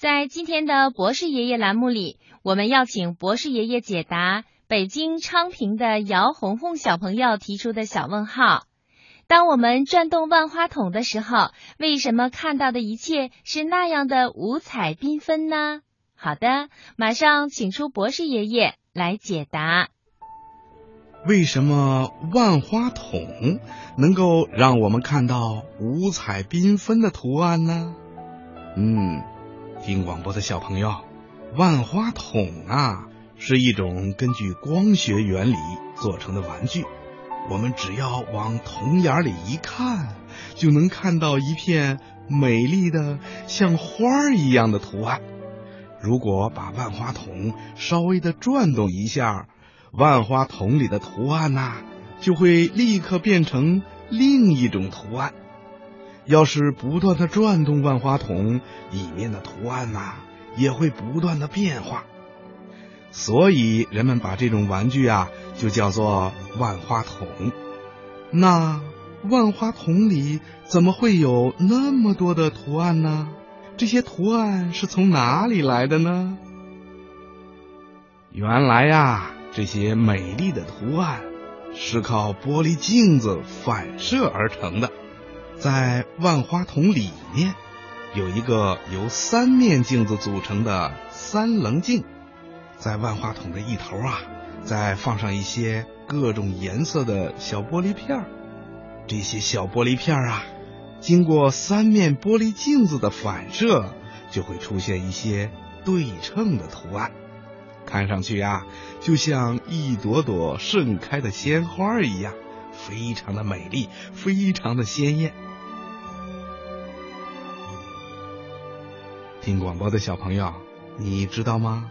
在今天的博士爷爷栏目里，我们要请博士爷爷解答北京昌平的姚红红小朋友提出的小问号：当我们转动万花筒的时候，为什么看到的一切是那样的五彩缤纷呢？好的，马上请出博士爷爷来解答。为什么万花筒能够让我们看到五彩缤纷的图案呢？嗯。听广播的小朋友，万花筒啊是一种根据光学原理做成的玩具。我们只要往筒眼里一看，就能看到一片美丽的像花一样的图案。如果把万花筒稍微的转动一下，万花筒里的图案呐就会立刻变成另一种图案。要是不断的转动万花筒，里面的图案呐也会不断的变化，所以人们把这种玩具啊就叫做万花筒。那万花筒里怎么会有那么多的图案呢？这些图案是从哪里来的呢？原来呀，这些美丽的图案是靠玻璃镜子反射而成的。在万花筒里面有一个由三面镜子组成的三棱镜，在万花筒的一头啊，再放上一些各种颜色的小玻璃片儿。这些小玻璃片儿啊，经过三面玻璃镜子的反射，就会出现一些对称的图案，看上去啊，就像一朵朵盛开的鲜花一样，非常的美丽，非常的鲜艳。听广播的小朋友，你知道吗？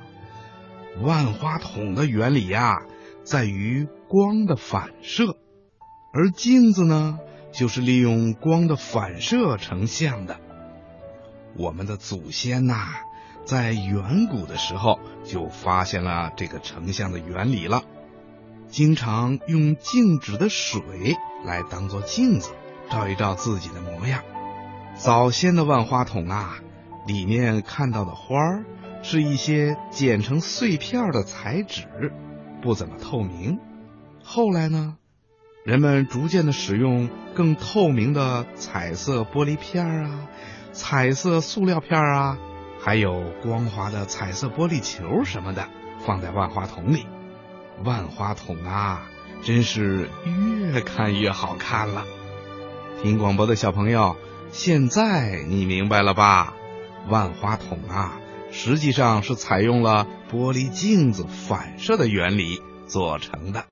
万花筒的原理呀，在于光的反射，而镜子呢，就是利用光的反射成像的。我们的祖先呐，在远古的时候就发现了这个成像的原理了，经常用静止的水来当做镜子，照一照自己的模样。早先的万花筒啊。里面看到的花儿是一些剪成碎片的彩纸，不怎么透明。后来呢，人们逐渐的使用更透明的彩色玻璃片啊、彩色塑料片啊，还有光滑的彩色玻璃球什么的，放在万花筒里。万花筒啊，真是越看越好看了。听广播的小朋友，现在你明白了吧？万花筒啊，实际上是采用了玻璃镜子反射的原理做成的。